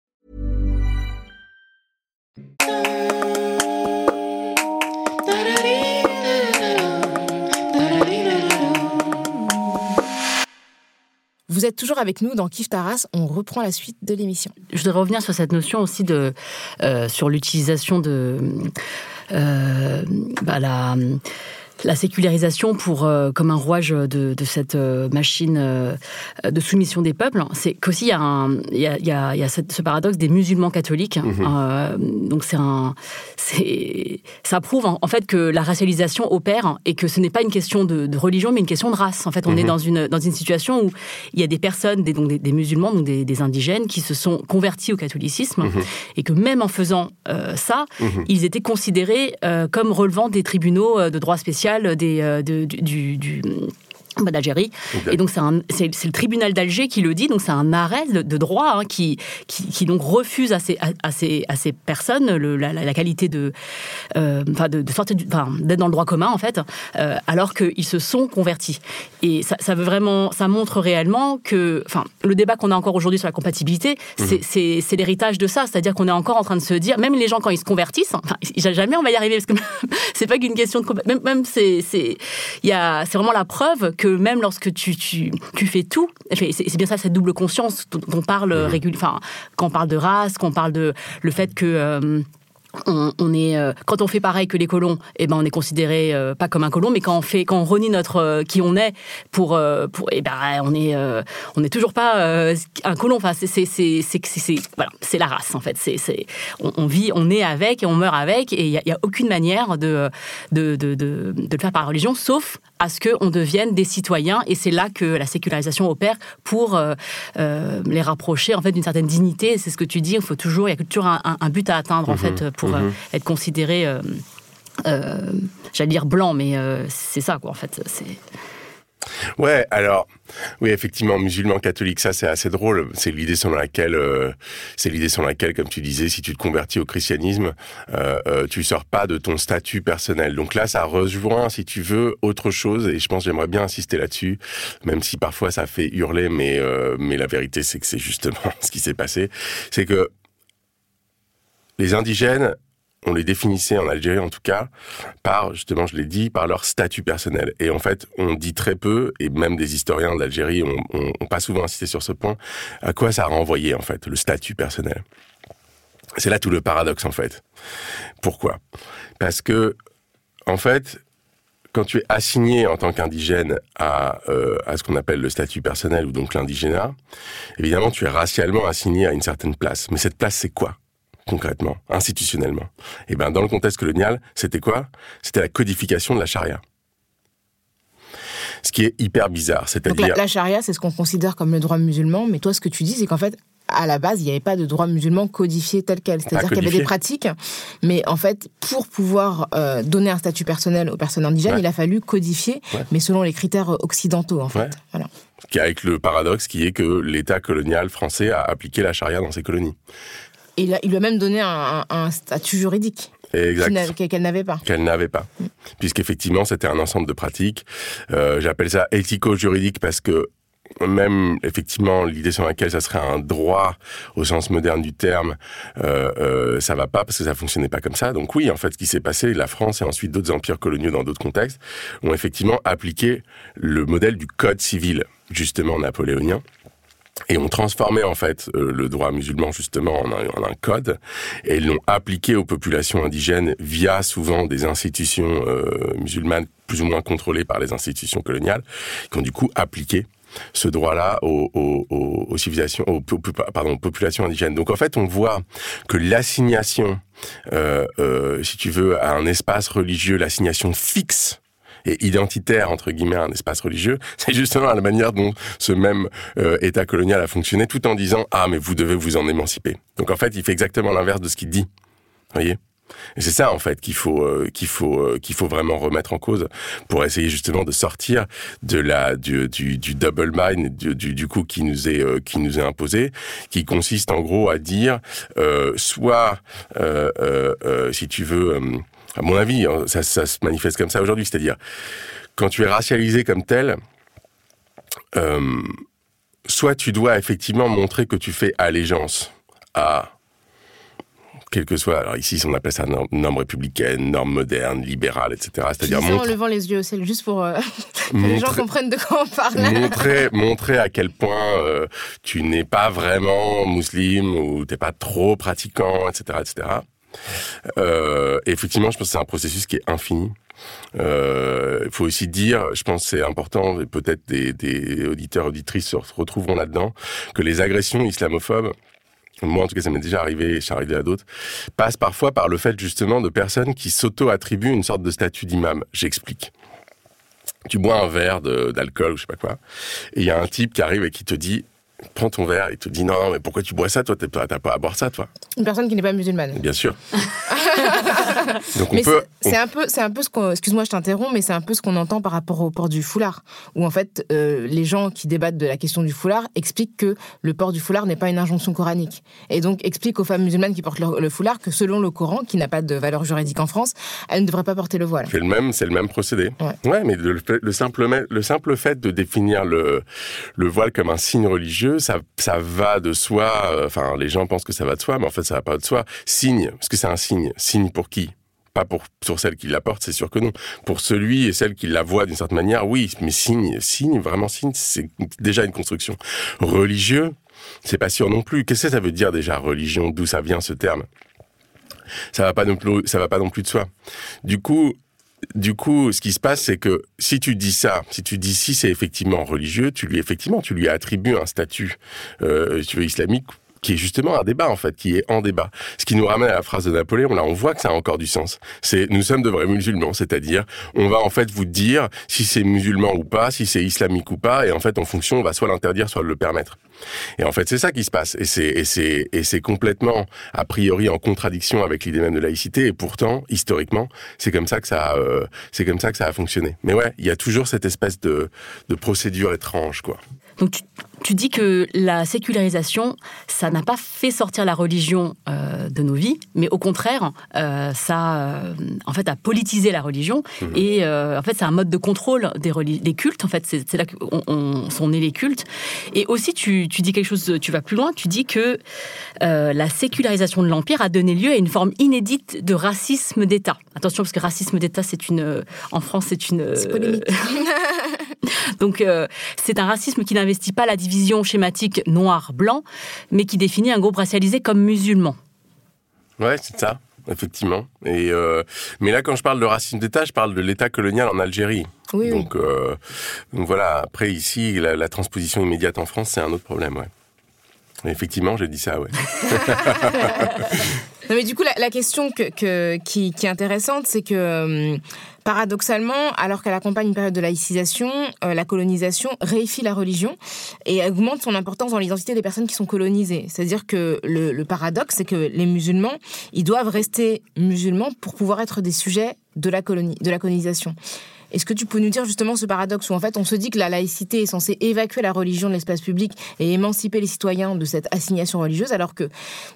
[SPEAKER 5] Vous êtes toujours avec nous dans Kif Taras. On reprend la suite de l'émission.
[SPEAKER 1] Je voudrais revenir sur cette notion aussi de euh, sur l'utilisation de euh, bah, la la sécularisation pour euh, comme un rouage de, de cette euh, machine euh, de soumission des peuples, c'est qu'aussi il y a, un, il y a, il y a, il y a ce paradoxe des musulmans catholiques. Mhm. donc c'est un, ça prouve en, fait que la racialisation opère et que ce n'est pas une question de, de, religion mais une question de race. En fait, on est mhm. dans une dans une situation où il y a des personnes, des, donc des, musulmans, donc des, des, indigènes, qui se sont convertis au catholicisme mhm. et que même en faisant ça, ils étaient considérés comme relevant des tribunaux de droit spécial des, euh, du, du d'Algérie. Et donc, c'est le tribunal d'Alger qui le dit. Donc, c'est un arrêt de, droit hein, qui, qui, donc refuse à ces, à, ces, à ces personnes le, la, qualité de, euh, de, de sortir d'être dans le droit commun, en fait, euh, alors qu'ils se sont convertis. Et ça, ça, veut vraiment, ça montre réellement que, enfin, le débat qu'on a encore aujourd'hui sur la compatibilité, mhm. c'est l'héritage de ça. C'est-à-dire qu'on est encore en train de se dire, même les gens quand ils se convertissent, jamais on va y arriver parce que c'est pas qu'une question de même, même c'est vraiment la preuve que même lorsque tu, tu, tu fais tout, c'est bien ça cette double conscience dont on parle mmh. régulièrement, enfin, quand on parle de race, quand on parle de le fait que euh, on, est euh, quand on fait pareil que les colons, eh ben on est considéré euh, pas comme un colon, mais quand on fait quand on renie notre euh, qui on est pour pour eh ben on est on n'est toujours pas un colon. Enfin c'est c'est c'est c'est voilà c'est la race en fait. C'est c'est on, vit on est avec et on meurt avec et il y, a, aucune manière de de, de de, de le faire par religion sauf à ce qu'on devienne des citoyens et c'est là que la sécularisation opère pour les rapprocher en fait d'une certaine dignité. C'est ce que tu dis. Il faut toujours il y a toujours un, un but à atteindre en mhm. fait pour euh, mhm. être considéré, euh, euh, j'allais dire blanc, mais c'est ça, quoi, en fait. C'est.
[SPEAKER 3] Ouais, alors oui, effectivement, musulman catholique, ça c'est assez drôle. C'est l'idée selon laquelle, c'est l'idée selon laquelle, comme tu disais, si tu te convertis au christianisme, euh, tu sors pas de ton statut personnel. Donc là, ça rejoint, si tu veux, autre chose. Et je pense j'aimerais bien insister là-dessus, même si parfois ça fait hurler, mais mais la vérité c'est que c'est justement ce qui s'est passé. C'est que les indigènes, on les définissait en Algérie en tout cas par justement je l'ai dit par leur statut personnel. Et en fait on dit très peu et même des historiens d'Algérie ont, pas souvent insisté sur ce point à quoi ça renvoyait en fait le statut personnel. C'est là tout le paradoxe en fait. Pourquoi? Parce que en fait quand tu es assigné en tant qu'indigène à, euh, à ce qu'on appelle le statut personnel ou donc l'indigénat, évidemment tu es racialement assigné à une certaine place. Mais cette place c'est quoi? Concrètement, institutionnellement eh ben dans le contexte colonial, c'était quoi? C'était la codification de la charia. Ce qui est hyper bizarre, c'est-à-dire
[SPEAKER 2] la, charia, c'est ce qu'on considère comme le droit musulman, mais toi, ce que tu dis, c'est qu'en fait, à la base, il n'y avait pas de droit musulman codifié tel quel. C'est-à-dire qu'il y avait des pratiques, mais en fait, pour pouvoir euh, donner un statut personnel aux personnes indigènes,
[SPEAKER 3] Ouais.
[SPEAKER 2] il a fallu codifier,
[SPEAKER 3] Ouais.
[SPEAKER 2] mais selon les critères occidentaux, en fait.
[SPEAKER 3] Ouais.
[SPEAKER 2] Voilà.
[SPEAKER 3] Avec le paradoxe qui est que l'État colonial français a appliqué la charia dans ses colonies.
[SPEAKER 2] Et il, a- il lui a même donné un, un- un statut juridique
[SPEAKER 3] Exact.
[SPEAKER 2] qu'elle n'avait pas.
[SPEAKER 3] qu'elle n'avait pas. Puisqu'effectivement, c'était un ensemble de pratiques. Euh, J'appelle ça éthico-juridique parce que même effectivement l'idée sur laquelle ça serait un droit au sens moderne du terme, euh, euh, ça va pas parce que ça fonctionnait pas comme ça. Donc oui, en fait, ce qui s'est passé, la France et ensuite d'autres empires coloniaux dans d'autres contextes ont effectivement appliqué le modèle du code civil justement napoléonien et ont transformé en fait euh, le droit musulman justement en un, en un code et l'ont appliqué aux populations indigènes via souvent des institutions euh, musulmanes plus ou moins contrôlées par les institutions coloniales qui ont du coup appliqué ce droit-là aux, aux, aux, civilisations, aux, pardon, populations indigènes. Donc en fait, on voit que l'assignation, euh, euh, si tu veux, à un espace religieux, l'assignation fixe et identitaire entre guillemets à un espace religieux, c'est justement la manière dont ce même euh, État colonial a fonctionné, tout en disant ah mais vous devez vous en émanciper. Donc en fait, il fait exactement l'inverse de ce qu'il dit. Voyez? Et c'est ça en fait qu'il faut euh, qu'il faut euh, qu'il faut vraiment remettre en cause pour essayer justement de sortir de la du du, du double mind du, du, coup qui nous est euh, qui nous est imposé, qui consiste en gros à dire euh, soit euh, euh, si tu veux à mon avis, hein, ça, ça se manifeste comme ça aujourd'hui, c'est-à-dire quand tu es racialisé comme tel, euh, soit tu dois effectivement montrer que tu fais allégeance à quel que soit, alors ici on appelle ça norme, norme républicaine, norme moderne, libérale, etc. C'est-à-dire
[SPEAKER 2] ça en
[SPEAKER 3] montre-
[SPEAKER 2] levant les yeux ciel, juste pour euh, que les gens
[SPEAKER 3] montrer-
[SPEAKER 2] comprennent de quoi on parle.
[SPEAKER 3] montrer, montrer à quel point euh, tu n'es pas vraiment musulman ou t'es pas trop pratiquant, etc., etc. Euh, effectivement, je pense que c'est un processus qui est infini. Euh, Il faut aussi dire, je pense c'est important, et peut-être des, des auditeurs auditrices se retrouveront là-dedans, que les agressions islamophobes moi en tout cas ça m'est déjà arrivé, et c'est arrivé à d'autres, passent parfois par le fait justement de personnes qui s'auto-attribuent une sorte de statut d'imam. J'explique tu bois un verre d'alcool ou je sais pas quoi, et il y a un type qui arrive et qui te dit, prends ton verre, et il te dit non, non, mais pourquoi tu bois ça, toi, t'es pas- t'as pas à boire ça, toi.
[SPEAKER 2] Une personne qui n'est pas musulmane.
[SPEAKER 3] Bien sûr. Donc on
[SPEAKER 2] Mais
[SPEAKER 3] peut,
[SPEAKER 2] c'est un peu, c'est un peu ce qu'on. Excuse-moi, je t'interromps, mais c'est un peu ce qu'on entend par rapport au port du foulard, où en fait euh, les gens qui débattent de la question du foulard expliquent que le port du foulard n'est pas une injonction coranique, et donc expliquent aux femmes musulmanes qui portent le, le foulard que selon le Coran, qui n'a pas de valeur juridique en France, elles ne devraient pas porter le voile.
[SPEAKER 3] C'est le même, c'est le même procédé.
[SPEAKER 2] Ouais.
[SPEAKER 3] mais le, le simple, le simple fait de définir le, le voile comme un signe religieux, ça, ça va de soi. euh, Enfin, les gens pensent que ça va de soi, mais en fait, ça va pas de soi. Signe, parce que c'est un signe. Signe pour qui? Pas pour celle qui la porte, c'est sûr que non. Pour celui et celle qui la voit d'une certaine manière, oui. Mais signe, signe, vraiment signe, c'est déjà une construction. Religieux, c'est pas sûr non plus. Qu'est-ce que ça veut dire déjà religion? D'où ça vient ce terme? Ça va pas non plus, ça va pas non plus de soi. Du coup, du coup, ce qui se passe, c'est que si tu dis ça, si tu dis si c'est effectivement religieux, tu lui effectivement tu lui attribues un statut, euh, tu veux islamique qui est justement un débat en fait, qui est en débat. Ce qui nous ramène à la phrase de Napoléon, là on voit que ça a encore du sens. C'est nous sommes de vrais musulmans, c'est-à-dire on va en fait vous dire si c'est musulman ou pas, si c'est islamique ou pas, et en fait en fonction on va soit l'interdire, soit le permettre. Et en fait c'est ça qui se passe, et c'est complètement a priori en contradiction avec l'idée même de laïcité, et pourtant historiquement c'est comme ça que ça euh, comme ça que ça a fonctionné. Mais ouais, il y a toujours cette espèce de de procédure étrange quoi.
[SPEAKER 1] Tu dis que la sécularisation, ça n'a pas fait sortir la religion euh, de nos vies, mais au contraire, euh, ça, euh, en fait, a politisé la religion. Et euh, en fait, c'est un mode de contrôle des, cultes. En fait, c'est là que on- on- sont nés les cultes. Et aussi, tu, tu dis quelque chose, tu vas plus loin. Tu dis que euh, la sécularisation de l'empire a donné lieu à une forme inédite de racisme d'État. Attention, parce que racisme d'État, c'est une, en France, c'est une.
[SPEAKER 2] C'est polémique.
[SPEAKER 1] Donc, euh, c'est un racisme qui n'investit pas la division schématique noir-blanc, mais qui définit un groupe racialisé comme musulman.
[SPEAKER 3] Ouais, c'est ça, effectivement. Et euh, mais là, quand je parle de racisme d'État, je parle de l'État colonial en Algérie.
[SPEAKER 2] Oui,
[SPEAKER 3] euh, donc voilà. Après, ici, la, la transposition immédiate en France, c'est un autre problème, ouais. Effectivement, j'ai dit ça, ouais.
[SPEAKER 2] Non, mais du coup, la, question que, que, qui, qui est intéressante, c'est que euh, paradoxalement, alors qu'elle accompagne une période de laïcisation, euh, la colonisation réifie la religion et augmente son importance dans l'identité des personnes qui sont colonisées. C'est-à-dire que le, le paradoxe, c'est que les musulmans, ils doivent rester musulmans pour pouvoir être des sujets de la, colonie, de la colonisation. Est-ce que tu peux nous dire justement ce paradoxe où en fait on se dit que la laïcité est censée évacuer la religion de l'espace public et émanciper les citoyens de cette assignation religieuse, alors que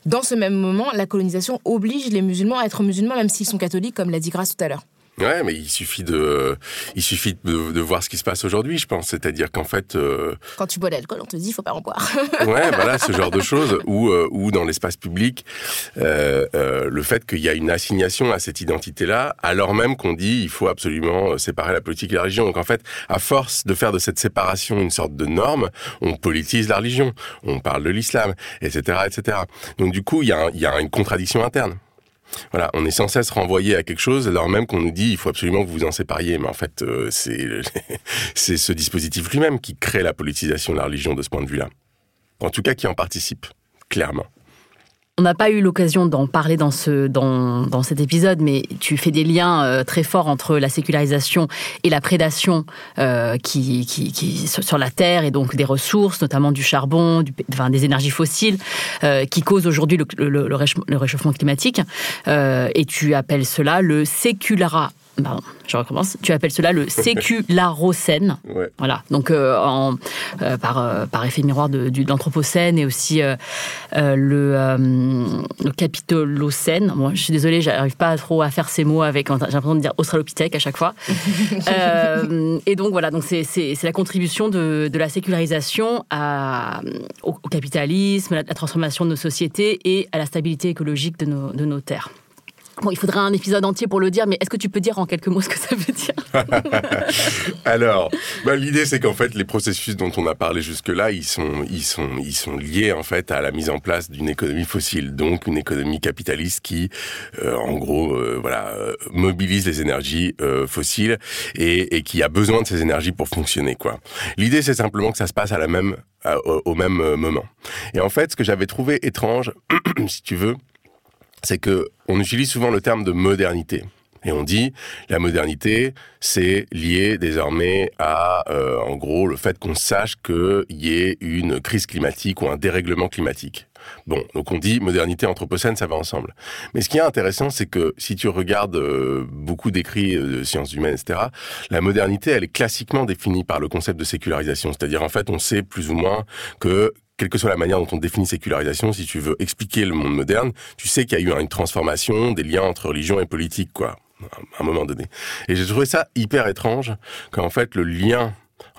[SPEAKER 2] dans ce même moment, la colonisation oblige les musulmans à être musulmans même s'ils sont catholiques, comme l'a dit Grace tout à l'heure?
[SPEAKER 3] Ouais, mais il suffit de, il suffit de, de voir ce qui se passe aujourd'hui, je pense. C'est-à-dire qu'en fait, euh,
[SPEAKER 2] Quand tu bois de l'alcool, on te dit faut pas en boire.
[SPEAKER 3] ouais, voilà, ce genre de choses, ou euh, ou dans l'espace public, euh, euh, le fait qu'il y a une assignation à cette identité-là, alors même qu'on dit il faut absolument euh, séparer la politique et la religion. Donc en fait, à force de faire de cette séparation une sorte de norme, on politise la religion, on parle de l'islam, etc., etc. Donc du coup, il y a, un- il y a une contradiction interne. Voilà, on est sans cesse renvoyé à quelque chose, alors même qu'on nous dit il faut absolument que vous vous en sépariez. Mais en fait, euh, c'est c'est ce dispositif lui-même qui crée la politisation de la religion de ce point de vue-là. En tout cas, qui en participe, clairement.
[SPEAKER 1] On n'a pas eu l'occasion d'en parler dans, ce, dans, dans cet épisode, mais tu fais des liens euh, très forts entre la sécularisation et la prédation euh, qui, qui, qui, sur la terre et donc des ressources, notamment du charbon, du, enfin, des énergies fossiles, euh, qui causent aujourd'hui le, le, le réchauffement climatique. Euh, et tu appelles cela le séculara. Pardon, je recommence. Tu appelles cela le sécularocène.
[SPEAKER 3] Ouais.
[SPEAKER 1] Voilà, donc euh, en, euh, par, euh, par effet miroir de, l'Anthropocène et aussi le, le Capitolocène. Moi, je suis désolée, j'arrive pas trop à faire ces mots avec. J'ai l'impression de dire Australopithèque à chaque fois. Et donc voilà, donc c'est c'est- c'est la contribution de, de la sécularisation à, au, au capitalisme, la, la transformation de nos sociétés et à la stabilité écologique de nos, de nos terres. Bon, il faudrait un épisode entier pour le dire, mais est-ce que tu peux dire en quelques mots ce que ça veut dire
[SPEAKER 3] Alors, bah, l'idée c'est qu'en fait les processus dont on a parlé jusque-là, ils sont, ils sont, ils sont liés en fait à la mise en place d'une économie fossile, donc une économie capitaliste qui, euh, en gros, euh, voilà, euh, mobilise les énergies fossiles et, qui a besoin de ces énergies pour fonctionner. L'idée c'est simplement que ça se passe à la même, au, même moment. Et en fait, ce que j'avais trouvé étrange, si tu veux, c'est que on utilise souvent le terme de modernité. Et on dit la modernité, c'est lié désormais à, euh, en gros, le fait qu'on sache qu'il y ait une crise climatique ou un dérèglement climatique. Bon, donc on dit modernité anthropocène, ça va ensemble. Mais ce qui est intéressant, c'est que si tu regardes euh, beaucoup d'écrits euh, de sciences humaines, etc., la modernité, elle est classiquement définie par le concept de sécularisation. C'est-à-dire, en fait, on sait plus ou moins que quelle que soit la manière dont on définit sécularisation, si tu veux expliquer le monde moderne, tu sais qu'il y a eu une transformation des liens entre religion et politique, quoi, à un moment donné. Et j'ai trouvé ça hyper étrange qu'en fait le lien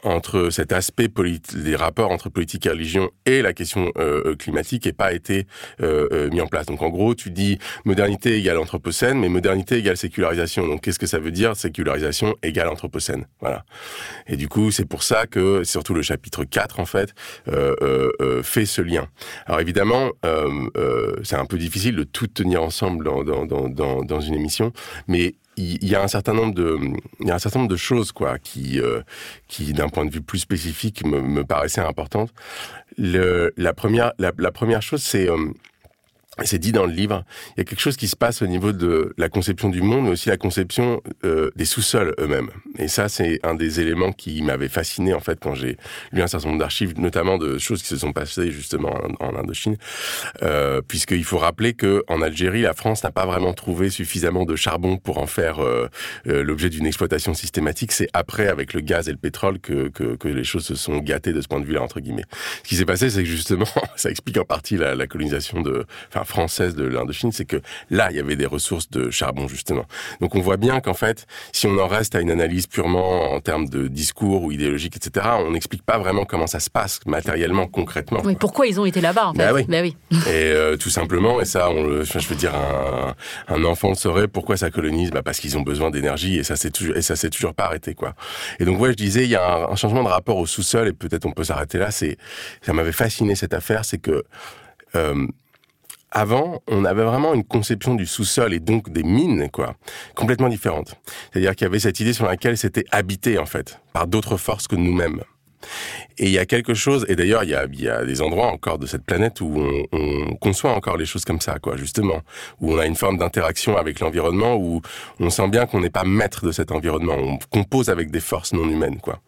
[SPEAKER 3] entre cet aspect des rapports entre politique et religion et la question euh, climatique n'ait pas été euh, euh, mis en place. Donc en gros, tu dis modernité égale anthropocène, mais modernité égale sécularisation. Donc qu'est-ce que ça veut dire Sécularisation égale anthropocène? Voilà. Et du coup, c'est pour ça que surtout le chapitre 4 en fait fait ce lien. Alors évidemment, c'est un peu difficile de tout tenir ensemble dans, dans, dans, dans une émission, mais il y a un certain nombre de il y a un certain nombre de choses quoi qui euh, qui d'un point de vue plus spécifique me, me paraissaient importantes. Le, la première la première chose c'est euh, c'est dit dans le livre, il y a quelque chose qui se passe au niveau de la conception du monde, mais aussi la conception euh, des sous-sols eux-mêmes. Et ça, c'est un des éléments qui m'avait fasciné en fait quand j'ai lu un certain nombre d'archives, notamment de choses qui se sont passées justement en, Indochine, euh, puisqu'il faut rappeler que en Algérie, la France n'a pas vraiment trouvé suffisamment de charbon pour en faire euh, euh, l'objet d'une exploitation systématique. C'est après, avec le gaz et le pétrole, que, que, que les choses se sont gâtées de ce point de vue-là entre guillemets. Ce qui s'est passé, c'est que justement, ça explique en partie la, la colonisation de, enfin française de l'Indochine, c'est que là, il y avait des ressources de charbon, justement. Donc on voit bien qu'en fait, si on en reste à une analyse purement en termes de discours ou idéologique, etc., on n'explique pas vraiment comment ça se passe matériellement, concrètement.
[SPEAKER 1] Oui, pourquoi ils ont été là-bas en fait
[SPEAKER 3] Bah oui.
[SPEAKER 1] Bah oui.
[SPEAKER 3] Et euh, tout simplement, et ça, on le, enfin, je veux dire, un, un enfant le saurait. Pourquoi ça colonise? Bah Parce qu'ils ont besoin d'énergie et ça c'est toujours et ça s'est toujours pas arrêté quoi. Et donc ouais, je disais, il y a un, un changement de rapport au sous-sol et peut-être on peut s'arrêter là. C'est ça m'avait fasciné cette affaire, c'est que euh, avant, on avait vraiment une conception du sous-sol et donc des mines, quoi, complètement différente. C'est-à-dire qu'il y avait cette idée sur laquelle c'était habité, en fait, par d'autres forces que nous-mêmes. Et il y a quelque chose, et d'ailleurs il y a, des endroits encore de cette planète où on, on conçoit encore les choses comme ça, quoi, justement, où on a une forme d'interaction avec l'environnement, où on sent bien qu'on n'est pas maître de cet environnement, on compose avec des forces non humaines, quoi.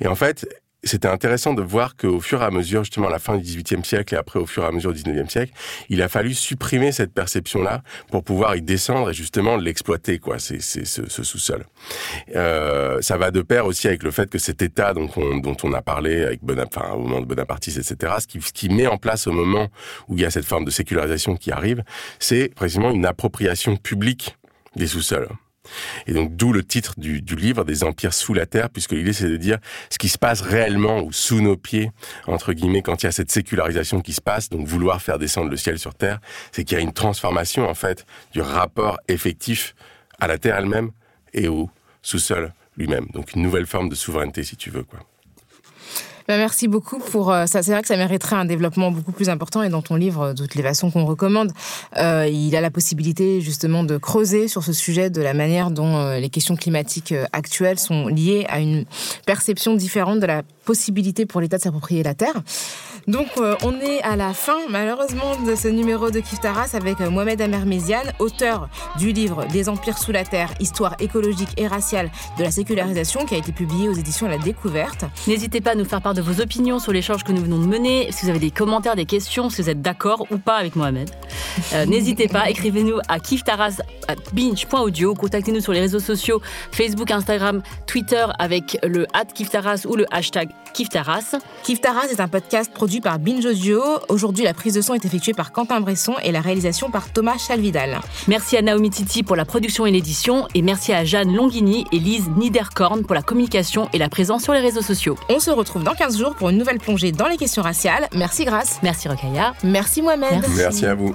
[SPEAKER 3] Et en fait, c'était intéressant de voir qu'au fur et à mesure, justement, à la fin du XVIIIe siècle et après au fur et à mesure du XIXe siècle, il a fallu supprimer cette perception-là pour pouvoir y descendre et justement l'exploiter, quoi, c'est, c'est ce, sous-sol. Euh, ça va de pair aussi avec le fait que cet état dont on, a parlé avec Bonap enfin, au moment de Bonapartisme, etc., ce qui, ce qui met en place au moment où il y a cette forme de sécularisation qui arrive, c'est précisément une appropriation publique des sous-sols. Et donc d'où le titre du, livre des empires sous la terre, puisque l'idée c'est de dire ce qui se passe réellement ou sous nos pieds, entre guillemets, quand il y a cette sécularisation qui se passe, donc vouloir faire descendre le ciel sur terre, c'est qu'il y a une transformation en fait du rapport effectif à la terre elle-même et au sous-sol lui-même. Donc une nouvelle forme de souveraineté si tu veux quoi.
[SPEAKER 2] Bah, merci beaucoup pour euh, ça. C'est vrai que ça mériterait un développement beaucoup plus important et dans ton livre, de toutes les façons qu'on recommande, euh, il a la possibilité justement de creuser sur ce sujet de la manière dont euh, les questions climatiques euh, actuelles sont liées à une perception différente de la possibilité pour l'État de s'approprier la terre. Donc euh, on est à la fin malheureusement de ce numéro de Kiftaras avec euh, Mohamed Amermézian, auteur du livre Des empires sous la terre, histoire écologique et raciale de la sécularisation qui a été publié aux éditions La Découverte.
[SPEAKER 1] N'hésitez pas à nous faire part de vos opinions sur l'échange que nous venons de mener, si vous avez des commentaires, des questions, si vous êtes d'accord ou pas avec Mohamed. Euh, N'hésitez pas, écrivez-nous à kiftaras.binge.audio, contactez-nous sur les réseaux sociaux Facebook, Instagram, Twitter avec le kiftaras ou le hashtag kiftaras.
[SPEAKER 2] Kiftaras est un podcast produit par Binge Audio. Aujourd'hui, la prise de son est effectuée par Quentin Bresson et la réalisation par Thomas Chalvidal.
[SPEAKER 1] Merci à Naomi Titi pour la production et l'édition et merci à Jeanne Longhini et Lise Niederkorn pour la communication et la présence sur les réseaux sociaux.
[SPEAKER 2] On se retrouve dans 15 jours pour une nouvelle plongée dans les questions raciales. Merci Grâce.
[SPEAKER 1] Merci Rokaya.
[SPEAKER 2] Merci Mohamed.
[SPEAKER 1] Merci.
[SPEAKER 3] Merci à vous.